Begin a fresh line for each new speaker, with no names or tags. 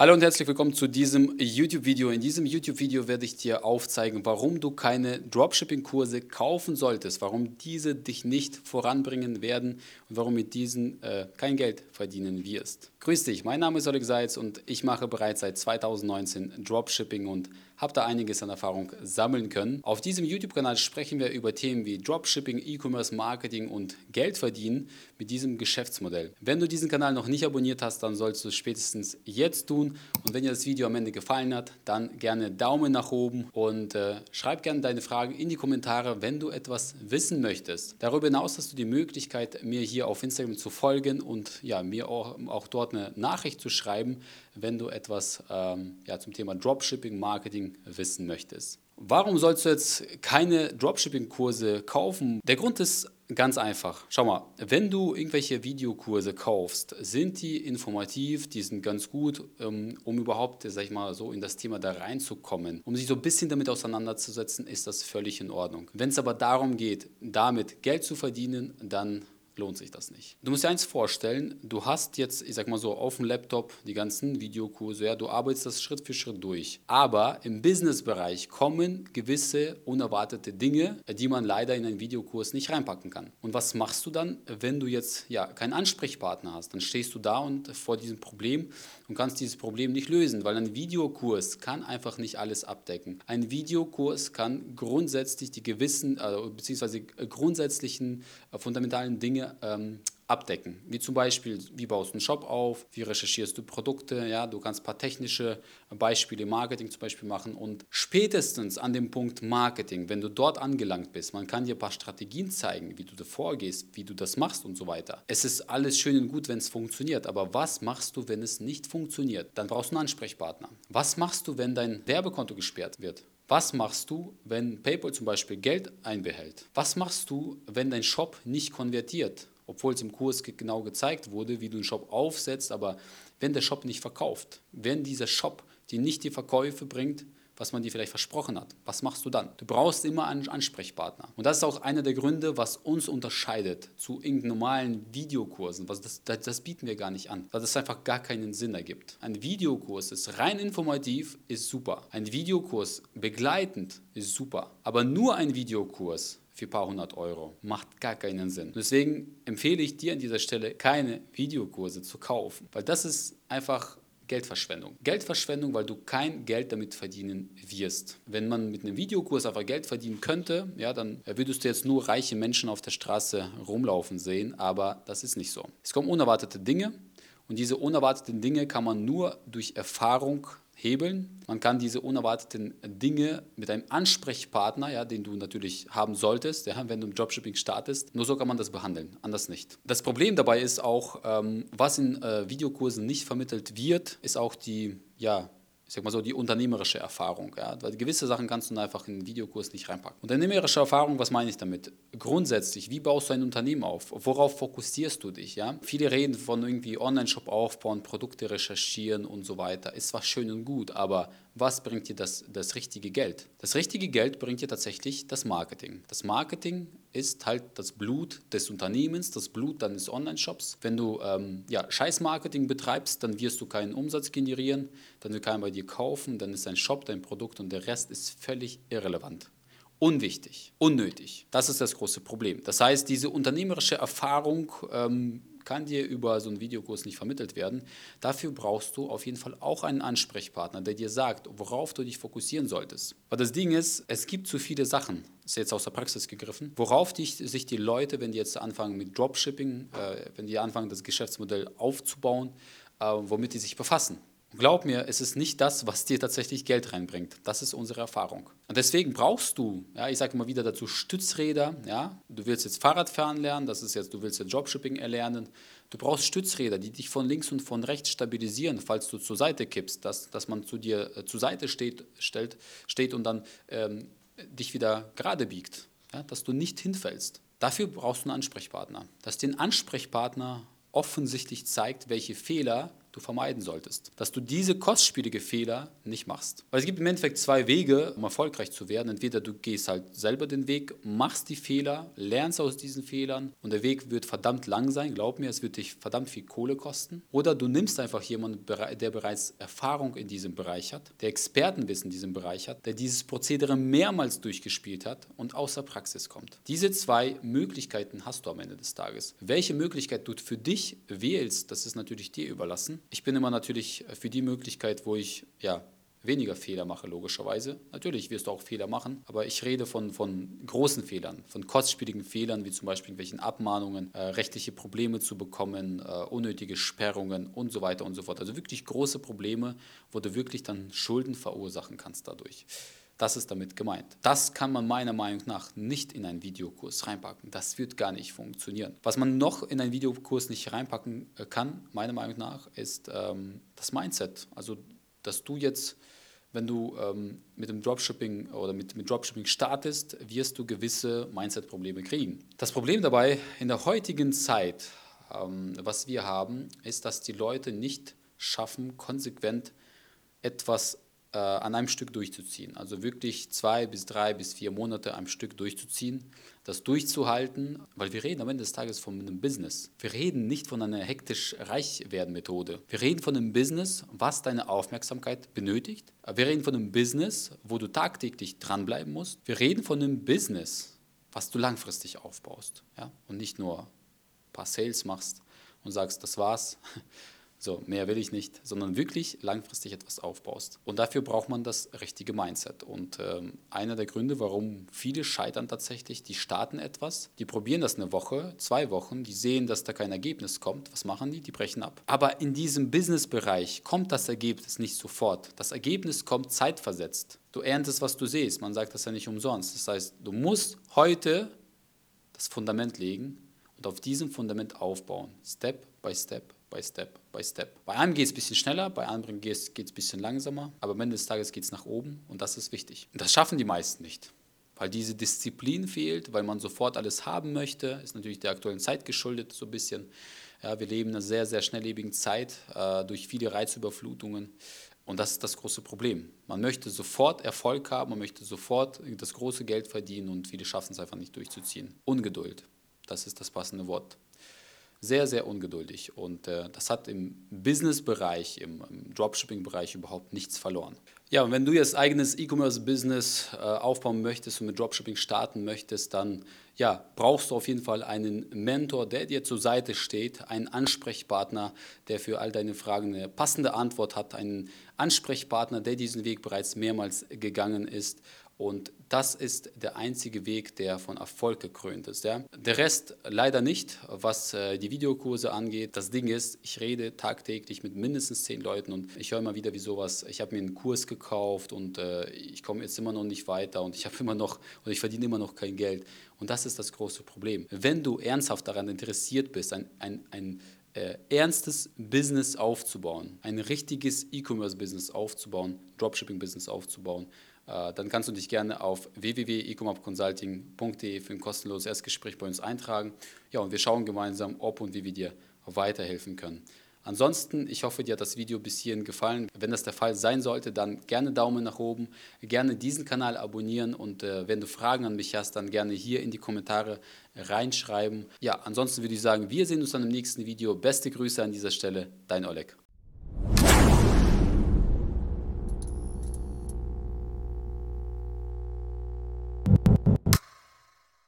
Hallo und herzlich willkommen zu diesem YouTube-Video. In diesem YouTube-Video werde ich dir aufzeigen, warum du keine Dropshipping-Kurse kaufen solltest, warum diese dich nicht voranbringen werden und warum mit diesen äh, kein Geld verdienen wirst. Grüß dich, mein Name ist Oleg Seitz und ich mache bereits seit 2019 Dropshipping und habe da einiges an Erfahrung sammeln können. Auf diesem YouTube-Kanal sprechen wir über Themen wie Dropshipping, E-Commerce, Marketing und Geld verdienen mit diesem Geschäftsmodell. Wenn du diesen Kanal noch nicht abonniert hast, dann sollst du es spätestens jetzt tun. Und wenn dir das Video am Ende gefallen hat, dann gerne Daumen nach oben und äh, schreib gerne deine Fragen in die Kommentare, wenn du etwas wissen möchtest. Darüber hinaus hast du die Möglichkeit, mir hier auf Instagram zu folgen und ja, mir auch, auch dort eine Nachricht zu schreiben, wenn du etwas ähm, ja, zum Thema Dropshipping, Marketing wissen möchtest. Warum sollst du jetzt keine Dropshipping-Kurse kaufen? Der Grund ist ganz einfach. Schau mal, wenn du irgendwelche Videokurse kaufst, sind die informativ, die sind ganz gut, ähm, um überhaupt, sag ich mal, so in das Thema da reinzukommen. Um sich so ein bisschen damit auseinanderzusetzen, ist das völlig in Ordnung. Wenn es aber darum geht, damit Geld zu verdienen, dann lohnt sich das nicht. Du musst dir eins vorstellen, du hast jetzt, ich sag mal so, auf dem Laptop die ganzen Videokurse, ja, du arbeitest das Schritt für Schritt durch. Aber im Businessbereich kommen gewisse unerwartete Dinge, die man leider in einen Videokurs nicht reinpacken kann. Und was machst du dann, wenn du jetzt ja keinen Ansprechpartner hast? Dann stehst du da und vor diesem Problem und kannst dieses Problem nicht lösen, weil ein Videokurs kann einfach nicht alles abdecken. Ein Videokurs kann grundsätzlich die gewissen, also, beziehungsweise grundsätzlichen äh, fundamentalen Dinge ähm, abdecken. Wie zum Beispiel, wie baust du einen Shop auf, wie recherchierst du Produkte, ja, du kannst ein paar technische Beispiele Marketing zum Beispiel machen und spätestens an dem Punkt Marketing, wenn du dort angelangt bist, man kann dir ein paar Strategien zeigen, wie du da vorgehst, wie du das machst und so weiter. Es ist alles schön und gut, wenn es funktioniert, aber was machst du, wenn es nicht funktioniert? Dann brauchst du einen Ansprechpartner. Was machst du, wenn dein Werbekonto gesperrt wird? Was machst du, wenn PayPal zum Beispiel Geld einbehält? Was machst du, wenn dein Shop nicht konvertiert? Obwohl es im Kurs genau gezeigt wurde, wie du einen Shop aufsetzt, aber wenn der Shop nicht verkauft, wenn dieser Shop dir nicht die Verkäufe bringt, was man dir vielleicht versprochen hat. Was machst du dann? Du brauchst immer einen Ansprechpartner. Und das ist auch einer der Gründe, was uns unterscheidet zu normalen Videokursen. Was das, das, das, bieten wir gar nicht an, weil das einfach gar keinen Sinn ergibt. Ein Videokurs ist rein informativ, ist super. Ein Videokurs begleitend ist super. Aber nur ein Videokurs für ein paar hundert Euro. Macht gar keinen Sinn. Deswegen empfehle ich dir an dieser Stelle, keine Videokurse zu kaufen, weil das ist einfach Geldverschwendung. Geldverschwendung, weil du kein Geld damit verdienen wirst. Wenn man mit einem Videokurs einfach Geld verdienen könnte, ja, dann würdest du jetzt nur reiche Menschen auf der Straße rumlaufen sehen, aber das ist nicht so. Es kommen unerwartete Dinge und diese unerwarteten Dinge kann man nur durch Erfahrung hebeln. Man kann diese unerwarteten Dinge mit einem Ansprechpartner, ja, den du natürlich haben solltest, ja, wenn du im Dropshipping startest, nur so kann man das behandeln, anders nicht. Das Problem dabei ist auch, ähm, was in äh, Videokursen nicht vermittelt wird, ist auch die ja, ich sag mal so, die unternehmerische Erfahrung. Ja? Weil gewisse Sachen kannst du einfach in einen Videokurs nicht reinpacken. Unternehmerische Erfahrung, was meine ich damit? Grundsätzlich, wie baust du ein Unternehmen auf? Worauf fokussierst du dich? Ja? Viele reden von irgendwie Online-Shop aufbauen, Produkte recherchieren und so weiter. Ist zwar schön und gut, aber was bringt dir das, das richtige Geld? Das richtige Geld bringt dir tatsächlich das Marketing. Das Marketing ist halt das Blut des Unternehmens, das Blut deines Online-Shops. Wenn du ähm, ja, Scheiß-Marketing betreibst, dann wirst du keinen Umsatz generieren, dann wird keiner bei dir kaufen, dann ist dein Shop dein Produkt und der Rest ist völlig irrelevant. Unwichtig, unnötig. Das ist das große Problem. Das heißt, diese unternehmerische Erfahrung ähm, kann dir über so einen Videokurs nicht vermittelt werden. Dafür brauchst du auf jeden Fall auch einen Ansprechpartner, der dir sagt, worauf du dich fokussieren solltest. Weil das Ding ist, es gibt zu viele Sachen, ist jetzt aus der Praxis gegriffen, worauf dich, sich die Leute, wenn die jetzt anfangen mit Dropshipping, äh, wenn die anfangen, das Geschäftsmodell aufzubauen, äh, womit die sich befassen. Glaub mir, es ist nicht das, was dir tatsächlich Geld reinbringt. Das ist unsere Erfahrung. Und deswegen brauchst du, ja, ich sage immer wieder dazu, Stützräder. Ja? Du willst jetzt Fahrradfahren lernen, das ist jetzt, du willst jetzt Dropshipping erlernen. Du brauchst Stützräder, die dich von links und von rechts stabilisieren, falls du zur Seite kippst, dass, dass man zu dir äh, zur Seite steht, stellt, steht und dann ähm, dich wieder gerade biegt, ja? dass du nicht hinfällst. Dafür brauchst du einen Ansprechpartner. Dass den Ansprechpartner offensichtlich zeigt, welche Fehler du vermeiden solltest. Dass du diese kostspielige Fehler nicht machst. Weil es gibt im Endeffekt zwei Wege, um erfolgreich zu werden. Entweder du gehst halt selber den Weg, machst die Fehler, lernst aus diesen Fehlern und der Weg wird verdammt lang sein. Glaub mir, es wird dich verdammt viel Kohle kosten. Oder du nimmst einfach jemanden, der bereits Erfahrung in diesem Bereich hat, der Expertenwissen in diesem Bereich hat, der dieses Prozedere mehrmals durchgespielt hat und außer Praxis kommt. Diese zwei Möglichkeiten hast du am Ende des Tages. Welche Möglichkeit du für dich wählst, das ist natürlich dir überlassen. Ich bin immer natürlich für die Möglichkeit, wo ich ja weniger Fehler mache, logischerweise. Natürlich wirst du auch Fehler machen, aber ich rede von, von großen Fehlern, von kostspieligen Fehlern, wie zum Beispiel irgendwelchen Abmahnungen, äh, rechtliche Probleme zu bekommen, äh, unnötige Sperrungen und so weiter und so fort. Also wirklich große Probleme, wo du wirklich dann Schulden verursachen kannst dadurch. Das ist damit gemeint. Das kann man meiner Meinung nach nicht in einen Videokurs reinpacken. Das wird gar nicht funktionieren. Was man noch in einen Videokurs nicht reinpacken äh, kann, meiner Meinung nach, ist ähm, das Mindset. Also, dass du jetzt, wenn du ähm, mit dem Dropshipping oder mit, mit Dropshipping startest, wirst du gewisse Mindset-Probleme kriegen. Das Problem dabei in der heutigen Zeit, ähm, was wir haben, ist, dass die Leute nicht schaffen, konsequent etwas äh, an einem Stück durchzuziehen. Also wirklich zwei bis drei bis vier Monate am Stück durchzuziehen, das durchzuhalten, weil wir reden am Ende des Tages von einem Business. Wir reden nicht von einer hektisch reich werden Methode. Wir reden von einem Business, was deine Aufmerksamkeit benötigt. Wir reden von einem Business, wo du tagtäglich dranbleiben musst. Wir reden von einem Business, was du langfristig aufbaust ja? und nicht nur ein paar Sales machst und sagst, das war's so, mehr will ich nicht, sondern wirklich langfristig etwas aufbaust. Und dafür braucht man das richtige Mindset. Und ähm, einer der Gründe, warum viele scheitern tatsächlich, die starten etwas, die probieren das eine Woche, zwei Wochen, die sehen, dass da kein Ergebnis kommt. Was machen die? Die brechen ab. Aber in diesem Businessbereich kommt das Ergebnis nicht sofort. Das Ergebnis kommt zeitversetzt. Du erntest, was du siehst. Man sagt das ja nicht umsonst. Das heißt, du musst heute das Fundament legen und auf diesem Fundament aufbauen. Step by Step by Step by Step. Bei einem geht es ein bisschen schneller, bei anderen geht es ein bisschen langsamer, aber am Ende des Tages geht es nach oben und das ist wichtig. Und das schaffen die meisten nicht, weil diese Disziplin fehlt, weil man sofort alles haben möchte, ist natürlich der aktuellen Zeit geschuldet so ein bisschen. Ja, wir leben in einer sehr, sehr schnelllebigen Zeit äh, durch viele Reizüberflutungen. Und das ist das große Problem. Man möchte sofort Erfolg haben, man möchte sofort das große Geld verdienen und viele schaffen es einfach nicht durchzuziehen. Ungeduld, das ist das passende Wort sehr, sehr ungeduldig. Und äh, das hat im Business-Bereich, im, im Dropshipping-Bereich überhaupt nichts verloren. Ja, und wenn du jetzt eigenes E-Commerce-Business äh, aufbauen möchtest und mit Dropshipping starten möchtest, dann ja, brauchst du auf jeden Fall einen Mentor, der dir zur Seite steht, einen Ansprechpartner, der für all deine Fragen eine passende Antwort hat, einen Ansprechpartner, der diesen Weg bereits mehrmals gegangen ist und das ist der einzige Weg, der von Erfolg gekrönt ist. Ja. Der Rest leider nicht, was äh, die Videokurse angeht. Das Ding ist, ich rede tagtäglich mit mindestens zehn Leuten und ich höre immer wieder, wie sowas, ich habe mir einen Kurs gekauft und äh, ich komme jetzt immer noch nicht weiter und ich habe immer noch, und ich verdiene immer noch kein Geld. Und das ist das große Problem. Wenn du ernsthaft daran interessiert bist, ein, ein, ein äh, ernstes Business aufzubauen, ein richtiges E-Commerce-Business aufzubauen, Dropshipping-Business aufzubauen, dann kannst du dich gerne auf www.ecomupconsulting.de für ein kostenloses Erstgespräch bei uns eintragen. Ja, und wir schauen gemeinsam, ob und wie wir dir weiterhelfen können. Ansonsten, ich hoffe, dir hat das Video bis hierhin gefallen. Wenn das der Fall sein sollte, dann gerne Daumen nach oben, gerne diesen Kanal abonnieren und äh, wenn du Fragen an mich hast, dann gerne hier in die Kommentare reinschreiben. Ja, ansonsten würde ich sagen, wir sehen uns dann im nächsten Video. Beste Grüße an dieser Stelle, dein Oleg.